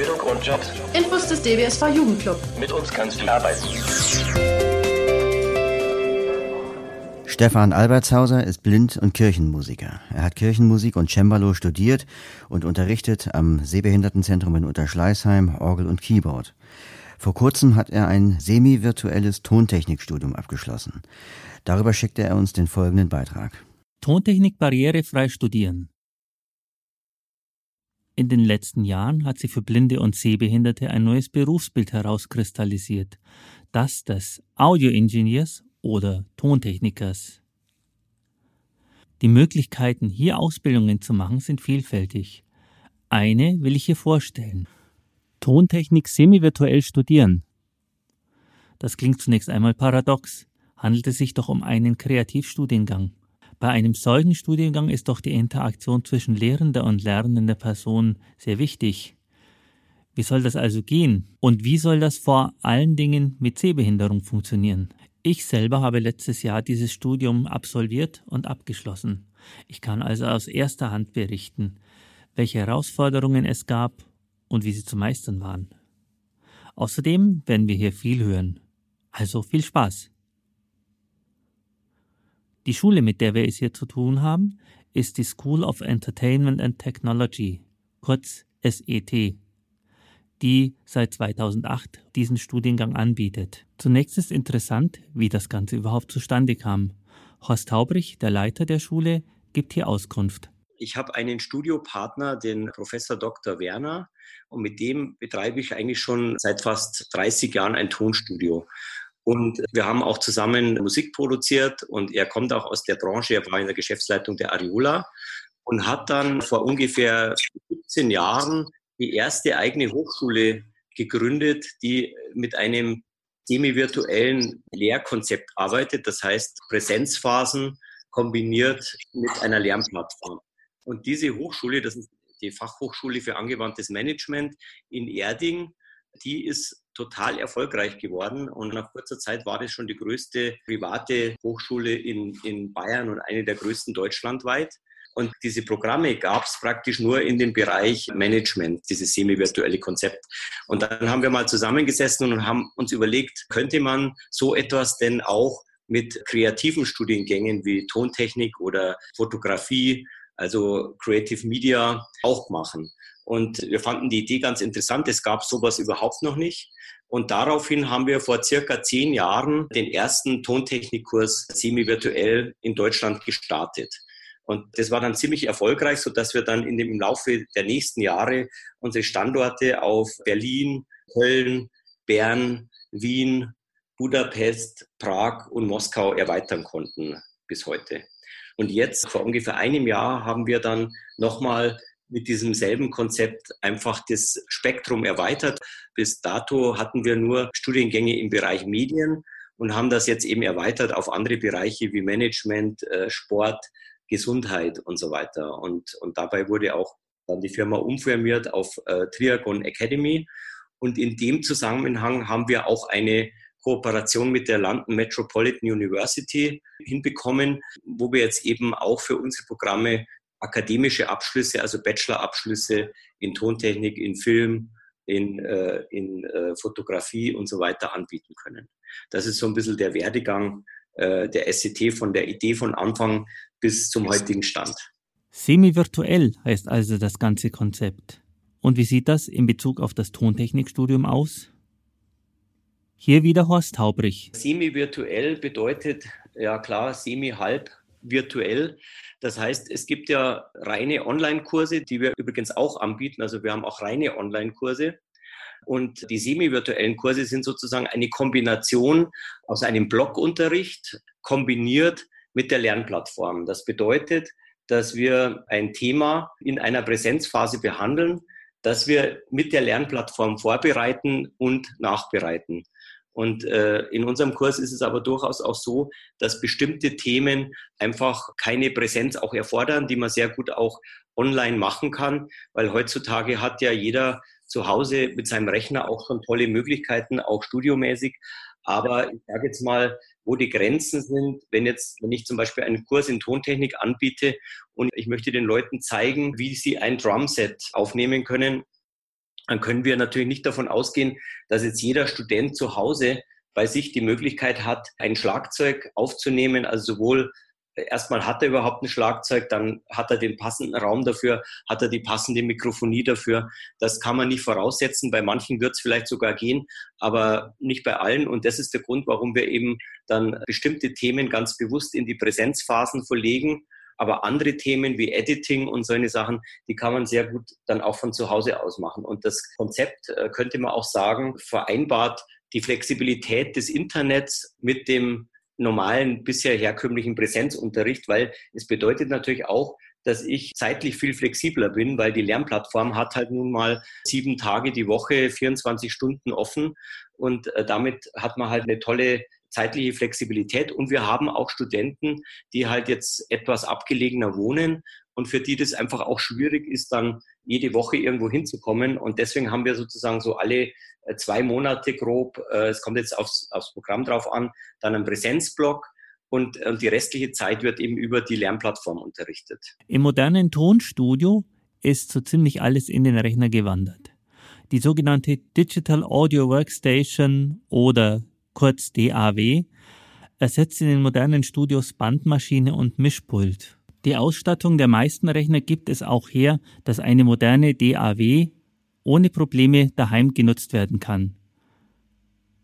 Ausbildung und Jobs. Infos des DWSV Jugendclub. Mit uns kannst du arbeiten. Stefan Albertshauser ist Blind- und Kirchenmusiker. Er hat Kirchenmusik und Cembalo studiert und unterrichtet am Sehbehindertenzentrum in Unterschleißheim Orgel und Keyboard. Vor kurzem hat er ein semi-virtuelles Tontechnikstudium abgeschlossen. Darüber schickte er uns den folgenden Beitrag. Tontechnik barrierefrei studieren. In den letzten Jahren hat sich für Blinde und Sehbehinderte ein neues Berufsbild herauskristallisiert, das des Audioingenieurs oder Tontechnikers. Die Möglichkeiten, hier Ausbildungen zu machen, sind vielfältig. Eine will ich hier vorstellen. Tontechnik semi-virtuell studieren. Das klingt zunächst einmal paradox, handelt es sich doch um einen Kreativstudiengang. Bei einem solchen Studiengang ist doch die Interaktion zwischen lehrender und lernender Person sehr wichtig. Wie soll das also gehen? Und wie soll das vor allen Dingen mit Sehbehinderung funktionieren? Ich selber habe letztes Jahr dieses Studium absolviert und abgeschlossen. Ich kann also aus erster Hand berichten, welche Herausforderungen es gab und wie sie zu meistern waren. Außerdem werden wir hier viel hören. Also viel Spaß. Die Schule, mit der wir es hier zu tun haben, ist die School of Entertainment and Technology, kurz SET, die seit 2008 diesen Studiengang anbietet. Zunächst ist interessant, wie das Ganze überhaupt zustande kam. Horst Haubrich, der Leiter der Schule, gibt hier Auskunft. Ich habe einen Studiopartner, den Professor Dr. Werner, und mit dem betreibe ich eigentlich schon seit fast 30 Jahren ein Tonstudio. Und wir haben auch zusammen Musik produziert und er kommt auch aus der Branche. Er war in der Geschäftsleitung der Ariola und hat dann vor ungefähr 17 Jahren die erste eigene Hochschule gegründet, die mit einem semi-virtuellen Lehrkonzept arbeitet. Das heißt Präsenzphasen kombiniert mit einer Lernplattform. Und diese Hochschule, das ist die Fachhochschule für angewandtes Management in Erding, die ist total erfolgreich geworden und nach kurzer Zeit war das schon die größte private Hochschule in, in Bayern und eine der größten deutschlandweit. Und diese Programme gab es praktisch nur in dem Bereich Management, dieses semi-virtuelle Konzept. Und dann haben wir mal zusammengesessen und haben uns überlegt, könnte man so etwas denn auch mit kreativen Studiengängen wie Tontechnik oder Fotografie, also Creative Media, auch machen. Und wir fanden die Idee ganz interessant. Es gab sowas überhaupt noch nicht. Und daraufhin haben wir vor circa zehn Jahren den ersten Tontechnikkurs semi-virtuell in Deutschland gestartet. Und das war dann ziemlich erfolgreich, sodass wir dann in dem, im Laufe der nächsten Jahre unsere Standorte auf Berlin, Köln, Bern, Wien, Budapest, Prag und Moskau erweitern konnten bis heute. Und jetzt, vor ungefähr einem Jahr, haben wir dann nochmal mit diesem selben Konzept einfach das Spektrum erweitert. Bis dato hatten wir nur Studiengänge im Bereich Medien und haben das jetzt eben erweitert auf andere Bereiche wie Management, äh, Sport, Gesundheit und so weiter. Und, und dabei wurde auch dann die Firma umfirmiert auf äh, Triagon Academy. Und in dem Zusammenhang haben wir auch eine Kooperation mit der London Metropolitan University hinbekommen, wo wir jetzt eben auch für unsere Programme akademische Abschlüsse, also Bachelorabschlüsse in Tontechnik, in Film, in, äh, in äh, Fotografie und so weiter anbieten können. Das ist so ein bisschen der Werdegang äh, der SCT von der Idee von Anfang bis zum heutigen Stand. Semi-virtuell heißt also das ganze Konzept. Und wie sieht das in Bezug auf das Tontechnikstudium aus? Hier wieder Horst Haubrich. Semi-virtuell bedeutet, ja klar, semi-halb virtuell. Das heißt, es gibt ja reine Online-Kurse, die wir übrigens auch anbieten. Also wir haben auch reine Online-Kurse. Und die semi-virtuellen Kurse sind sozusagen eine Kombination aus einem Blockunterricht kombiniert mit der Lernplattform. Das bedeutet, dass wir ein Thema in einer Präsenzphase behandeln, das wir mit der Lernplattform vorbereiten und nachbereiten. Und äh, in unserem Kurs ist es aber durchaus auch so, dass bestimmte Themen einfach keine Präsenz auch erfordern, die man sehr gut auch online machen kann, weil heutzutage hat ja jeder zu Hause mit seinem Rechner auch schon tolle Möglichkeiten, auch studiomäßig. Aber ich sage jetzt mal, wo die Grenzen sind, wenn jetzt, wenn ich zum Beispiel einen Kurs in Tontechnik anbiete und ich möchte den Leuten zeigen, wie sie ein Drumset aufnehmen können, dann können wir natürlich nicht davon ausgehen, dass jetzt jeder Student zu Hause bei sich die Möglichkeit hat, ein Schlagzeug aufzunehmen, also sowohl erstmal hat er überhaupt ein Schlagzeug, dann hat er den passenden Raum dafür, hat er die passende Mikrofonie dafür. Das kann man nicht voraussetzen. Bei manchen wird es vielleicht sogar gehen, aber nicht bei allen. Und das ist der Grund, warum wir eben dann bestimmte Themen ganz bewusst in die Präsenzphasen verlegen. Aber andere Themen wie Editing und solche Sachen, die kann man sehr gut dann auch von zu Hause aus machen. Und das Konzept, äh, könnte man auch sagen, vereinbart die Flexibilität des Internets mit dem normalen, bisher herkömmlichen Präsenzunterricht, weil es bedeutet natürlich auch, dass ich zeitlich viel flexibler bin, weil die Lernplattform hat halt nun mal sieben Tage die Woche, 24 Stunden offen und äh, damit hat man halt eine tolle zeitliche Flexibilität und wir haben auch Studenten, die halt jetzt etwas abgelegener wohnen und für die das einfach auch schwierig ist, dann jede Woche irgendwo hinzukommen. Und deswegen haben wir sozusagen so alle äh, zwei Monate grob, äh, es kommt jetzt aufs, aufs Programm drauf an, dann einen Präsenzblock und, und die restliche Zeit wird eben über die Lernplattform unterrichtet. Im modernen Tonstudio ist so ziemlich alles in den Rechner gewandert. Die sogenannte Digital Audio Workstation oder kurz DAW ersetzt in den modernen Studios Bandmaschine und Mischpult. Die Ausstattung der meisten Rechner gibt es auch her, dass eine moderne DAW ohne Probleme daheim genutzt werden kann.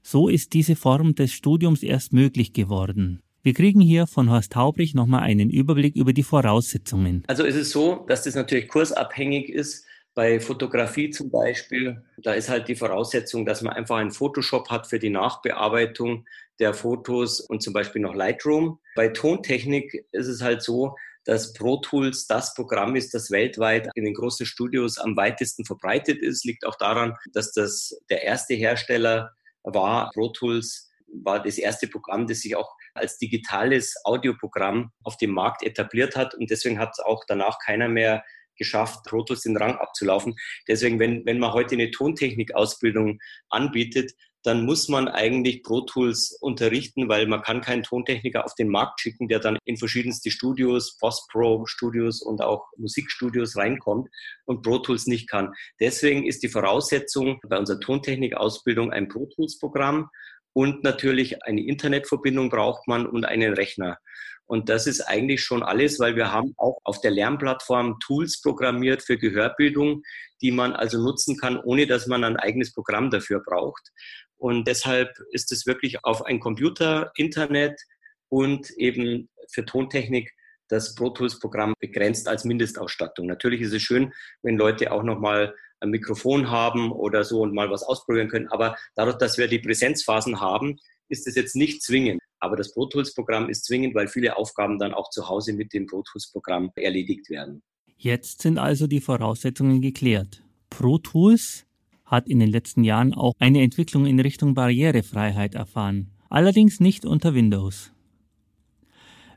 So ist diese Form des Studiums erst möglich geworden. Wir kriegen hier von Horst Taubrich nochmal einen Überblick über die Voraussetzungen. Also es ist so, dass das natürlich kursabhängig ist. Bei Fotografie zum Beispiel, da ist halt die Voraussetzung, dass man einfach einen Photoshop hat für die Nachbearbeitung der Fotos und zum Beispiel noch Lightroom. Bei Tontechnik ist es halt so, dass Pro Tools das Programm ist, das weltweit in den großen Studios am weitesten verbreitet ist. Liegt auch daran, dass das der erste Hersteller war. Pro Tools war das erste Programm, das sich auch als digitales Audioprogramm auf dem Markt etabliert hat. Und deswegen hat auch danach keiner mehr geschafft, Pro Tools den Rang abzulaufen. Deswegen, wenn, wenn man heute eine Tontechnik-Ausbildung anbietet, dann muss man eigentlich Pro Tools unterrichten, weil man kann keinen Tontechniker auf den Markt schicken, der dann in verschiedenste Studios, Post-Pro-Studios und auch Musikstudios reinkommt und Pro Tools nicht kann. Deswegen ist die Voraussetzung bei unserer Tontechnik-Ausbildung ein Pro Tools-Programm und natürlich eine Internetverbindung braucht man und einen Rechner. Und das ist eigentlich schon alles, weil wir haben auch auf der Lernplattform Tools programmiert für Gehörbildung, die man also nutzen kann, ohne dass man ein eigenes Programm dafür braucht. Und deshalb ist es wirklich auf ein Computer, Internet und eben für Tontechnik das Pro Tools Programm begrenzt als Mindestausstattung. Natürlich ist es schön, wenn Leute auch nochmal ein Mikrofon haben oder so und mal was ausprobieren können. Aber dadurch, dass wir die Präsenzphasen haben, ist es jetzt nicht zwingend. Aber das Pro Tools Programm ist zwingend, weil viele Aufgaben dann auch zu Hause mit dem Pro Tools Programm erledigt werden. Jetzt sind also die Voraussetzungen geklärt. Pro Tools hat in den letzten Jahren auch eine Entwicklung in Richtung Barrierefreiheit erfahren, allerdings nicht unter Windows.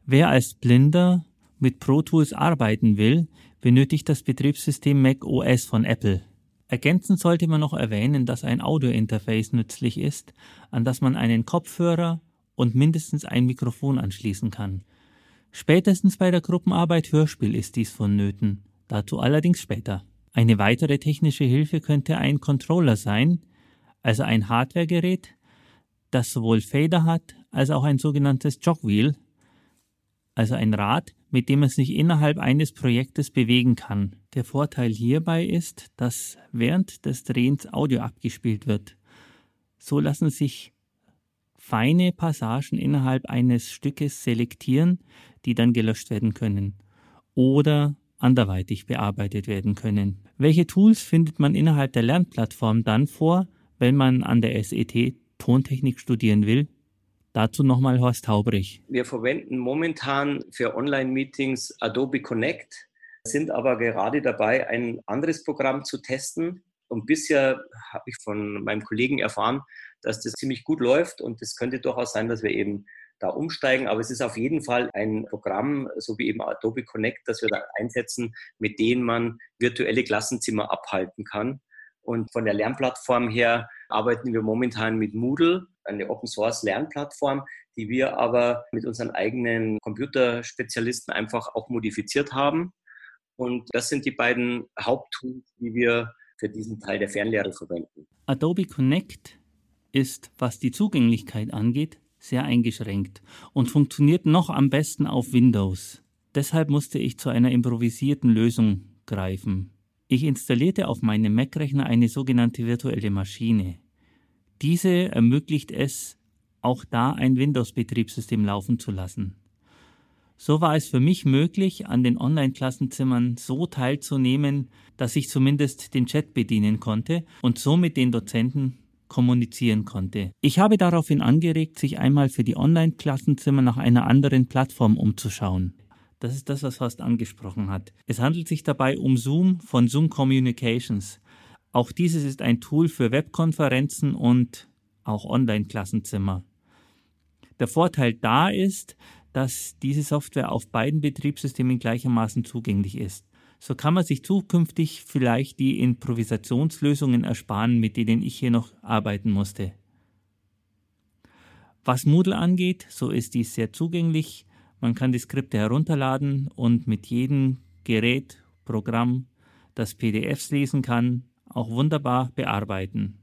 Wer als Blinder mit Pro Tools arbeiten will, benötigt das Betriebssystem Mac OS von Apple. Ergänzend sollte man noch erwähnen, dass ein Audiointerface nützlich ist, an das man einen Kopfhörer und mindestens ein Mikrofon anschließen kann. Spätestens bei der Gruppenarbeit Hörspiel ist dies vonnöten, dazu allerdings später. Eine weitere technische Hilfe könnte ein Controller sein, also ein Hardwaregerät, das sowohl Fader hat als auch ein sogenanntes Jogwheel, also ein Rad, mit dem man sich innerhalb eines Projektes bewegen kann. Der Vorteil hierbei ist, dass während des Drehens Audio abgespielt wird. So lassen sich feine Passagen innerhalb eines Stückes selektieren, die dann gelöscht werden können. Oder anderweitig bearbeitet werden können. Welche Tools findet man innerhalb der Lernplattform dann vor, wenn man an der SET Tontechnik studieren will? Dazu nochmal Horst Haubrich. Wir verwenden momentan für Online-Meetings Adobe Connect, sind aber gerade dabei, ein anderes Programm zu testen. Und bisher habe ich von meinem Kollegen erfahren, dass das ziemlich gut läuft und es könnte durchaus sein, dass wir eben da umsteigen. Aber es ist auf jeden Fall ein Programm, so wie eben Adobe Connect, das wir da einsetzen, mit dem man virtuelle Klassenzimmer abhalten kann. Und von der Lernplattform her arbeiten wir momentan mit Moodle, eine Open Source Lernplattform, die wir aber mit unseren eigenen Computerspezialisten einfach auch modifiziert haben. Und das sind die beiden Haupttools, die wir für diesen Teil der Fernlehre verwenden. Adobe Connect ist, was die Zugänglichkeit angeht, sehr eingeschränkt und funktioniert noch am besten auf Windows. Deshalb musste ich zu einer improvisierten Lösung greifen. Ich installierte auf meinem Mac-Rechner eine sogenannte virtuelle Maschine. Diese ermöglicht es, auch da ein Windows-Betriebssystem laufen zu lassen. So war es für mich möglich, an den Online-Klassenzimmern so teilzunehmen, dass ich zumindest den Chat bedienen konnte und so mit den Dozenten kommunizieren konnte. Ich habe daraufhin angeregt, sich einmal für die Online-Klassenzimmer nach einer anderen Plattform umzuschauen. Das ist das, was Horst angesprochen hat. Es handelt sich dabei um Zoom von Zoom Communications. Auch dieses ist ein Tool für Webkonferenzen und auch Online-Klassenzimmer. Der Vorteil da ist, dass diese Software auf beiden Betriebssystemen gleichermaßen zugänglich ist. So kann man sich zukünftig vielleicht die Improvisationslösungen ersparen, mit denen ich hier noch arbeiten musste. Was Moodle angeht, so ist dies sehr zugänglich. Man kann die Skripte herunterladen und mit jedem Gerät, Programm, das PDFs lesen kann, auch wunderbar bearbeiten.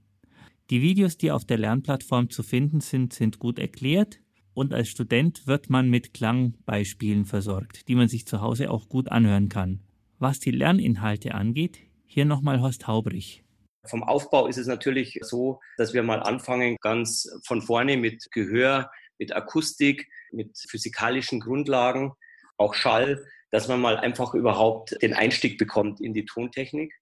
Die Videos, die auf der Lernplattform zu finden sind, sind gut erklärt und als Student wird man mit Klangbeispielen versorgt, die man sich zu Hause auch gut anhören kann. Was die Lerninhalte angeht, hier nochmal Horst Haubrich. Vom Aufbau ist es natürlich so, dass wir mal anfangen ganz von vorne mit Gehör, mit Akustik, mit physikalischen Grundlagen, auch Schall, dass man mal einfach überhaupt den Einstieg bekommt in die Tontechnik.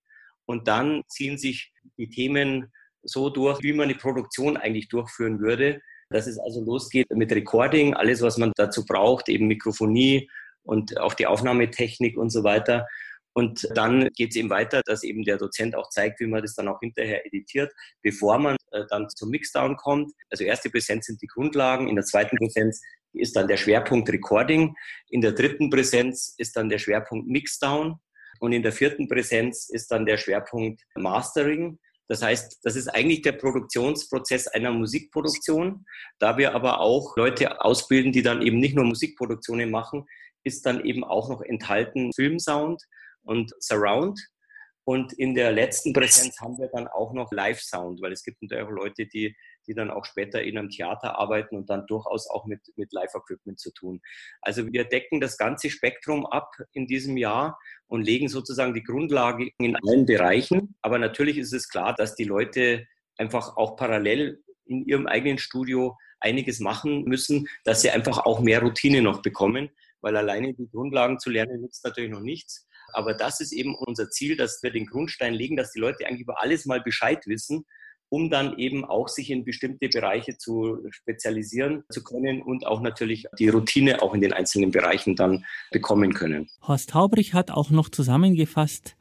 Und dann ziehen sich die Themen so durch, wie man die Produktion eigentlich durchführen würde. Dass es also losgeht mit Recording, alles, was man dazu braucht, eben Mikrofonie und auch die Aufnahmetechnik und so weiter. Und dann geht es eben weiter, dass eben der Dozent auch zeigt, wie man das dann auch hinterher editiert, bevor man äh, dann zum Mixdown kommt. Also erste Präsenz sind die Grundlagen, in der zweiten Präsenz ist dann der Schwerpunkt Recording, in der dritten Präsenz ist dann der Schwerpunkt Mixdown und in der vierten Präsenz ist dann der Schwerpunkt Mastering. Das heißt, das ist eigentlich der Produktionsprozess einer Musikproduktion. Da wir aber auch Leute ausbilden, die dann eben nicht nur Musikproduktionen machen, ist dann eben auch noch enthalten Filmsound und Surround. Und in der letzten Präsenz haben wir dann auch noch Live-Sound, weil es gibt natürlich auch Leute, die, die dann auch später in einem Theater arbeiten und dann durchaus auch mit, mit Live-Equipment zu tun. Also wir decken das ganze Spektrum ab in diesem Jahr und legen sozusagen die Grundlage in allen Bereichen. Aber natürlich ist es klar, dass die Leute einfach auch parallel in ihrem eigenen Studio einiges machen müssen, dass sie einfach auch mehr Routine noch bekommen, weil alleine die Grundlagen zu lernen nützt natürlich noch nichts. Aber das ist eben unser Ziel, dass wir den Grundstein legen, dass die Leute eigentlich über alles mal Bescheid wissen, um dann eben auch sich in bestimmte Bereiche zu spezialisieren zu können und auch natürlich die Routine auch in den einzelnen Bereichen dann bekommen können. Horst Haubrich hat auch noch zusammengefasst,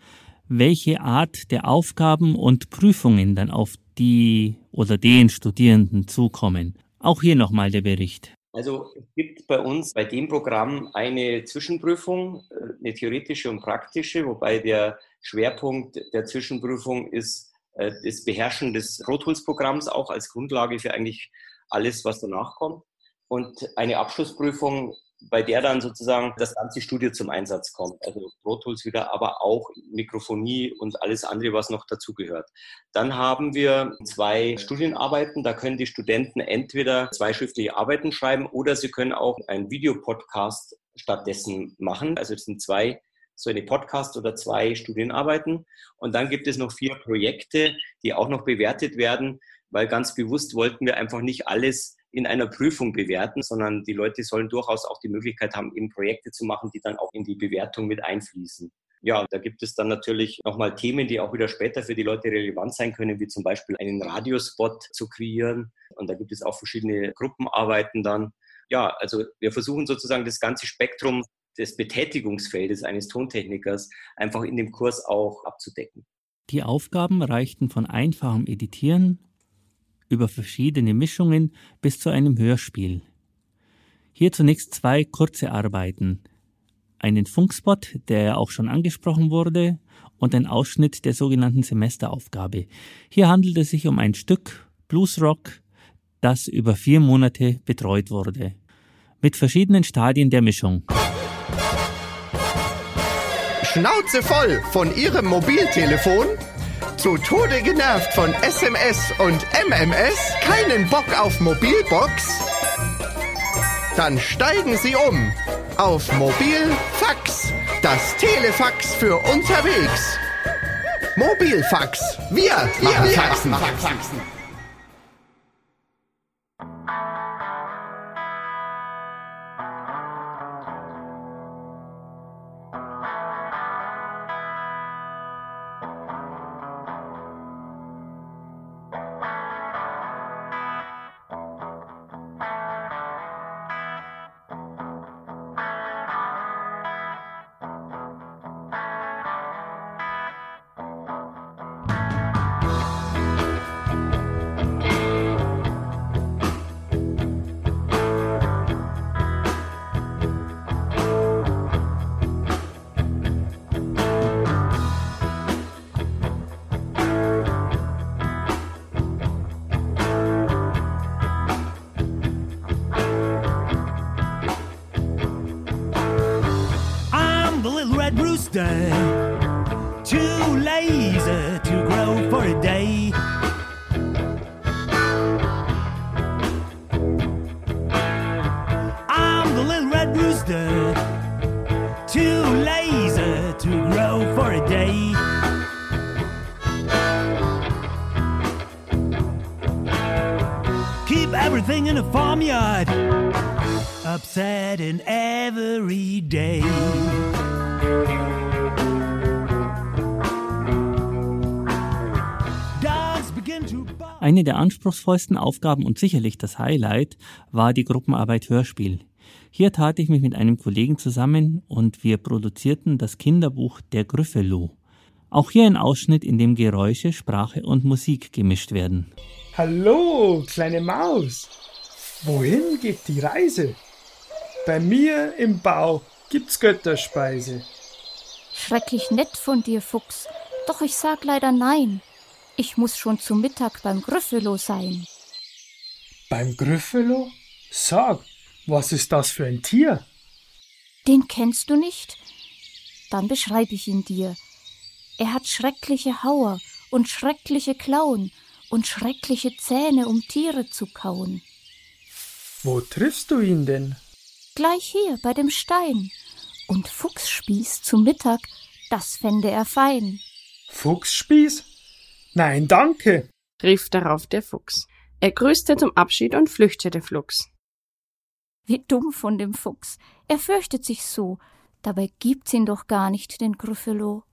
welche Art der Aufgaben und Prüfungen dann auf die oder den Studierenden zukommen. Auch hier nochmal der Bericht. Also es gibt bei uns bei dem Programm eine Zwischenprüfung, äh, eine theoretische und praktische, wobei der Schwerpunkt der Zwischenprüfung ist äh, das Beherrschen des Pro Programms auch als Grundlage für eigentlich alles, was danach kommt. Und eine Abschlussprüfung bei der dann sozusagen das ganze Studio zum Einsatz kommt. Also Pro Tools wieder, aber auch Mikrofonie und alles andere, was noch dazugehört. Dann haben wir zwei Studienarbeiten. Da können die Studenten entweder zwei schriftliche Arbeiten schreiben oder sie können auch einen Videopodcast stattdessen machen. Also es sind zwei so eine Podcast oder zwei Studienarbeiten. Und dann gibt es noch vier Projekte, die auch noch bewertet werden, weil ganz bewusst wollten wir einfach nicht alles in einer Prüfung bewerten, sondern die Leute sollen durchaus auch die Möglichkeit haben, eben Projekte zu machen, die dann auch in die Bewertung mit einfließen. Ja, da gibt es dann natürlich nochmal Themen, die auch wieder später für die Leute relevant sein können, wie zum Beispiel einen Radiospot zu kreieren. Und da gibt es auch verschiedene Gruppenarbeiten dann. Ja, also wir versuchen sozusagen das ganze Spektrum des Betätigungsfeldes eines Tontechnikers einfach in dem Kurs auch abzudecken. Die Aufgaben reichten von einfachem Editieren über verschiedene Mischungen bis zu einem Hörspiel. Hier zunächst zwei kurze Arbeiten. Einen Funkspot, der auch schon angesprochen wurde, und ein Ausschnitt der sogenannten Semesteraufgabe. Hier handelt es sich um ein Stück Bluesrock, das über vier Monate betreut wurde. Mit verschiedenen Stadien der Mischung. Schnauze voll von Ihrem Mobiltelefon? Zu Tode genervt von SMS und MMS? Keinen Bock auf Mobilbox? Dann steigen Sie um auf Mobilfax, das Telefax für unterwegs. Mobilfax, wir, wir machen Faxen. monster. Too lazy to grow for a day. I'm the little red rooster. Too lazy to grow for a day. Keep everything in a farmyard upset in every day. Eine der anspruchsvollsten Aufgaben und sicherlich das Highlight war die Gruppenarbeit Hörspiel. Hier tat ich mich mit einem Kollegen zusammen und wir produzierten das Kinderbuch Der Gryffalo. Auch hier ein Ausschnitt, in dem Geräusche, Sprache und Musik gemischt werden. Hallo, kleine Maus. Wohin geht die Reise? Bei mir im Bau gibt's Götterspeise. Schrecklich nett von dir, Fuchs. Doch ich sag leider nein. Ich muss schon zu Mittag beim Gryffalo sein. Beim Gryffalo? Sag, was ist das für ein Tier? Den kennst du nicht? Dann beschreibe ich ihn dir. Er hat schreckliche Hauer und schreckliche Klauen und schreckliche Zähne, um Tiere zu kauen. Wo triffst du ihn denn? Gleich hier bei dem Stein. Und Fuchsspieß zum Mittag, das fände er fein. Fuchsspieß? Nein, danke, rief darauf der Fuchs. Er grüßte zum Abschied und flüchtete flugs. Wie dumm von dem Fuchs. Er fürchtet sich so. Dabei gibt's ihn doch gar nicht, den Gryffalo.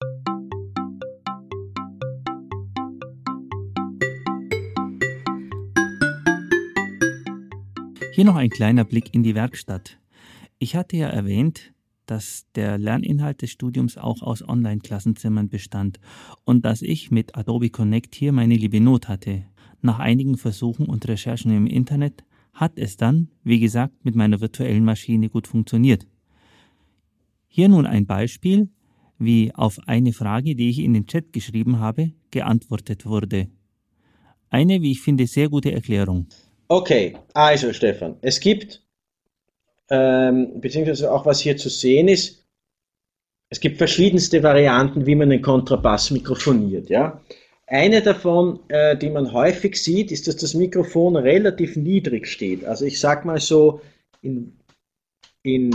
Hier noch ein kleiner Blick in die Werkstatt. Ich hatte ja erwähnt, dass der Lerninhalt des Studiums auch aus Online-Klassenzimmern bestand und dass ich mit Adobe Connect hier meine liebe Not hatte. Nach einigen Versuchen und Recherchen im Internet hat es dann, wie gesagt, mit meiner virtuellen Maschine gut funktioniert. Hier nun ein Beispiel, wie auf eine Frage, die ich in den Chat geschrieben habe, geantwortet wurde. Eine, wie ich finde, sehr gute Erklärung. Okay, also Stefan, es gibt ähm, beziehungsweise auch was hier zu sehen ist, es gibt verschiedenste Varianten, wie man einen Kontrabass mikrofoniert. Ja? Eine davon, äh, die man häufig sieht, ist, dass das Mikrofon relativ niedrig steht. Also ich sag mal so in, in,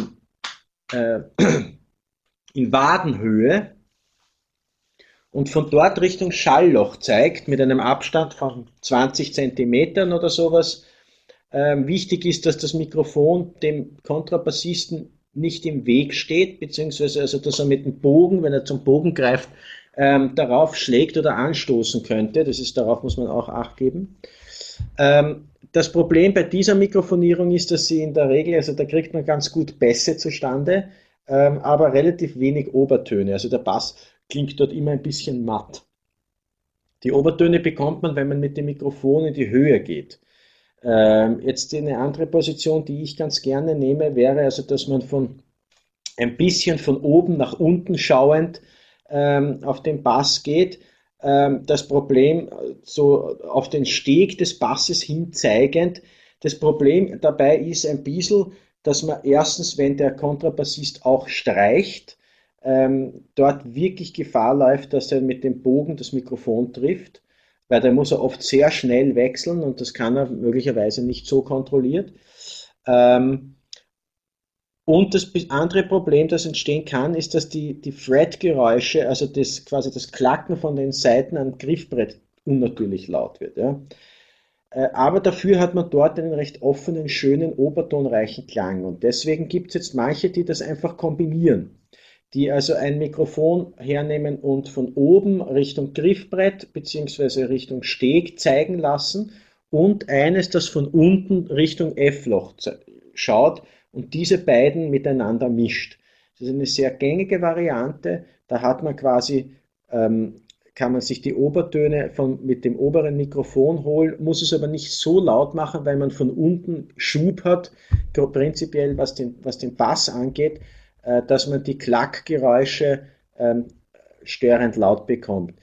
äh, in Wadenhöhe und von dort Richtung Schallloch zeigt mit einem Abstand von 20 Zentimetern oder sowas ähm, wichtig ist, dass das Mikrofon dem Kontrabassisten nicht im Weg steht, beziehungsweise also, dass er mit dem Bogen, wenn er zum Bogen greift, ähm, darauf schlägt oder anstoßen könnte. Das ist, darauf muss man auch Acht geben. Ähm, das Problem bei dieser Mikrofonierung ist, dass sie in der Regel, also da kriegt man ganz gut Bässe zustande, ähm, aber relativ wenig Obertöne. Also der Bass klingt dort immer ein bisschen matt. Die Obertöne bekommt man, wenn man mit dem Mikrofon in die Höhe geht. Ähm, jetzt eine andere Position, die ich ganz gerne nehme, wäre also, dass man von ein bisschen von oben nach unten schauend ähm, auf den Bass geht. Ähm, das Problem so auf den Steg des Basses hin zeigend. Das Problem dabei ist ein bisschen, dass man erstens, wenn der Kontrabassist auch streicht, ähm, dort wirklich Gefahr läuft, dass er mit dem Bogen das Mikrofon trifft, weil da muss er oft sehr schnell wechseln und das kann er möglicherweise nicht so kontrolliert. Ähm, und das andere Problem, das entstehen kann, ist, dass die, die Fret-Geräusche, also das, quasi das Klacken von den Seiten am Griffbrett unnatürlich laut wird. Ja. Äh, aber dafür hat man dort einen recht offenen, schönen, obertonreichen Klang. Und deswegen gibt es jetzt manche, die das einfach kombinieren. Die also ein Mikrofon hernehmen und von oben Richtung Griffbrett bzw. Richtung Steg zeigen lassen und eines, das von unten Richtung F-Loch schaut und diese beiden miteinander mischt. Das ist eine sehr gängige Variante. Da hat man quasi, ähm, kann man sich die Obertöne von, mit dem oberen Mikrofon holen, muss es aber nicht so laut machen, weil man von unten Schub hat, prinzipiell was den, was den Bass angeht, dass man die Klackgeräusche ähm, störend laut bekommt.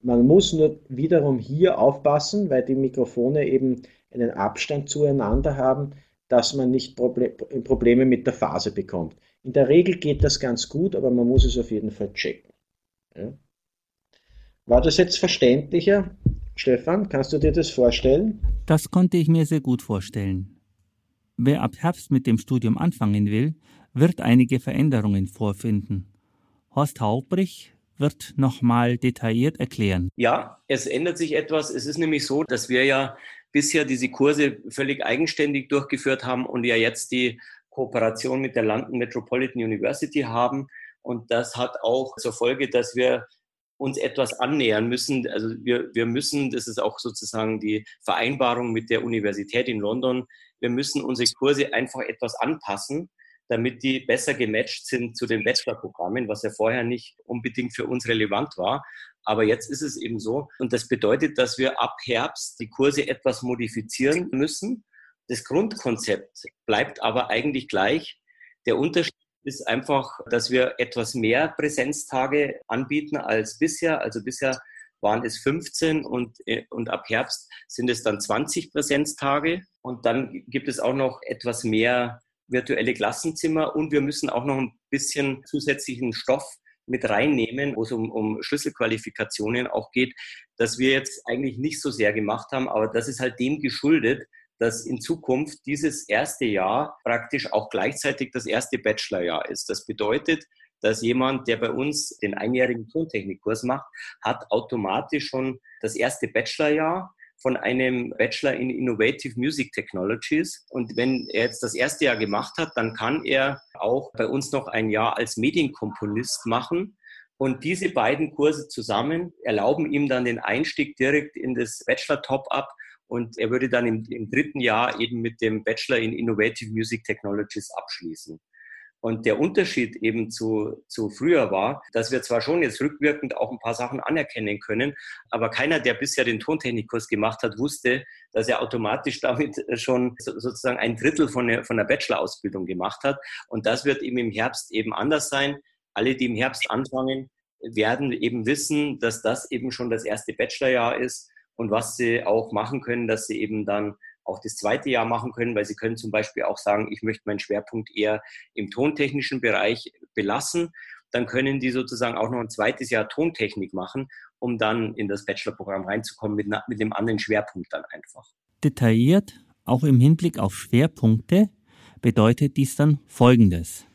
Man muss nur wiederum hier aufpassen, weil die Mikrofone eben einen Abstand zueinander haben, dass man nicht Probleme mit der Phase bekommt. In der Regel geht das ganz gut, aber man muss es auf jeden Fall checken. Ja. War das jetzt verständlicher? Stefan, kannst du dir das vorstellen? Das konnte ich mir sehr gut vorstellen. Wer ab Herbst mit dem Studium anfangen will, wird einige Veränderungen vorfinden. Horst Haubrich wird nochmal detailliert erklären. Ja, es ändert sich etwas. Es ist nämlich so, dass wir ja bisher diese Kurse völlig eigenständig durchgeführt haben und ja jetzt die Kooperation mit der London Metropolitan University haben. Und das hat auch zur Folge, dass wir uns etwas annähern müssen. Also wir, wir müssen, das ist auch sozusagen die Vereinbarung mit der Universität in London, wir müssen unsere Kurse einfach etwas anpassen, damit die besser gematcht sind zu den Bachelorprogrammen, was ja vorher nicht unbedingt für uns relevant war. Aber jetzt ist es eben so. Und das bedeutet, dass wir ab Herbst die Kurse etwas modifizieren müssen. Das Grundkonzept bleibt aber eigentlich gleich. Der Unterschied ist einfach, dass wir etwas mehr Präsenztage anbieten als bisher. Also bisher waren es 15 und, äh, und ab Herbst sind es dann 20 Präsenztage. Und dann gibt es auch noch etwas mehr virtuelle Klassenzimmer und wir müssen auch noch ein bisschen zusätzlichen Stoff mit reinnehmen, wo es um, um Schlüsselqualifikationen auch geht, dass wir jetzt eigentlich nicht so sehr gemacht haben, aber das ist halt dem geschuldet, dass in Zukunft dieses erste Jahr praktisch auch gleichzeitig das erste Bachelorjahr ist. Das bedeutet, dass jemand, der bei uns den einjährigen Tontechnikkurs macht, hat automatisch schon das erste Bachelorjahr von einem Bachelor in Innovative Music Technologies. Und wenn er jetzt das erste Jahr gemacht hat, dann kann er auch bei uns noch ein Jahr als Medienkomponist machen. Und diese beiden Kurse zusammen erlauben ihm dann den Einstieg direkt in das Bachelor Top-Up. Und er würde dann im, im dritten Jahr eben mit dem Bachelor in Innovative Music Technologies abschließen. Und der Unterschied eben zu, zu früher war, dass wir zwar schon jetzt rückwirkend auch ein paar Sachen anerkennen können, aber keiner, der bisher den Tontechnikkurs gemacht hat, wusste, dass er automatisch damit schon sozusagen ein Drittel von der, von der Bachelor-Ausbildung gemacht hat. Und das wird eben im Herbst eben anders sein. Alle, die im Herbst anfangen, werden eben wissen, dass das eben schon das erste Bachelorjahr ist und was sie auch machen können, dass sie eben dann auch das zweite Jahr machen können, weil sie können zum Beispiel auch sagen, ich möchte meinen Schwerpunkt eher im tontechnischen Bereich belassen. Dann können die sozusagen auch noch ein zweites Jahr Tontechnik machen, um dann in das Bachelorprogramm reinzukommen mit, mit dem anderen Schwerpunkt dann einfach. Detailliert, auch im Hinblick auf Schwerpunkte, bedeutet dies dann Folgendes.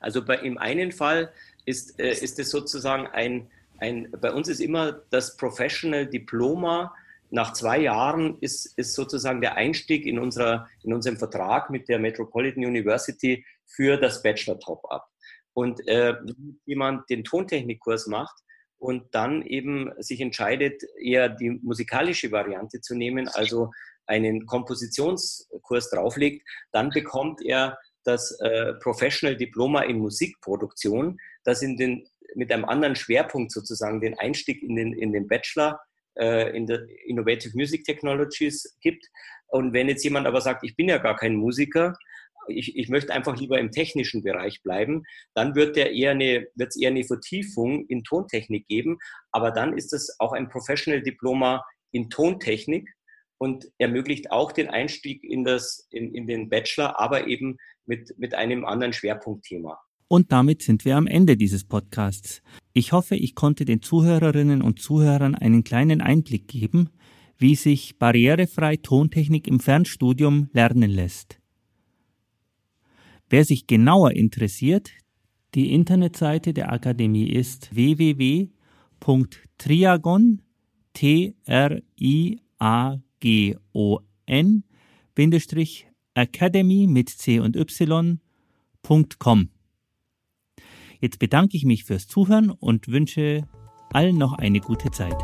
Also bei, im einen Fall ist, äh, ist es sozusagen ein, ein, bei uns ist immer das Professional Diploma nach zwei Jahren ist, ist sozusagen der Einstieg in, unserer, in unserem Vertrag mit der Metropolitan University für das Bachelor Top-Up. Und äh, wenn jemand den Tontechnikkurs macht und dann eben sich entscheidet, eher die musikalische Variante zu nehmen, also einen Kompositionskurs drauflegt, dann bekommt er das äh, Professional Diploma in Musikproduktion, das in den, mit einem anderen Schwerpunkt sozusagen den Einstieg in den, in den Bachelor äh, in der Innovative Music Technologies gibt. Und wenn jetzt jemand aber sagt, ich bin ja gar kein Musiker, ich, ich möchte einfach lieber im technischen Bereich bleiben, dann wird der eher eine, es eher eine Vertiefung in Tontechnik geben. Aber dann ist es auch ein Professional Diploma in Tontechnik und ermöglicht auch den Einstieg in, das, in, in den Bachelor, aber eben mit, mit einem anderen Schwerpunktthema. Und damit sind wir am Ende dieses Podcasts. Ich hoffe, ich konnte den Zuhörerinnen und Zuhörern einen kleinen Einblick geben, wie sich barrierefrei Tontechnik im Fernstudium lernen lässt. Wer sich genauer interessiert, die Internetseite der Akademie ist www.triagon t r i a g o n academy mit c und y.com. Jetzt bedanke ich mich fürs Zuhören und wünsche allen noch eine gute Zeit.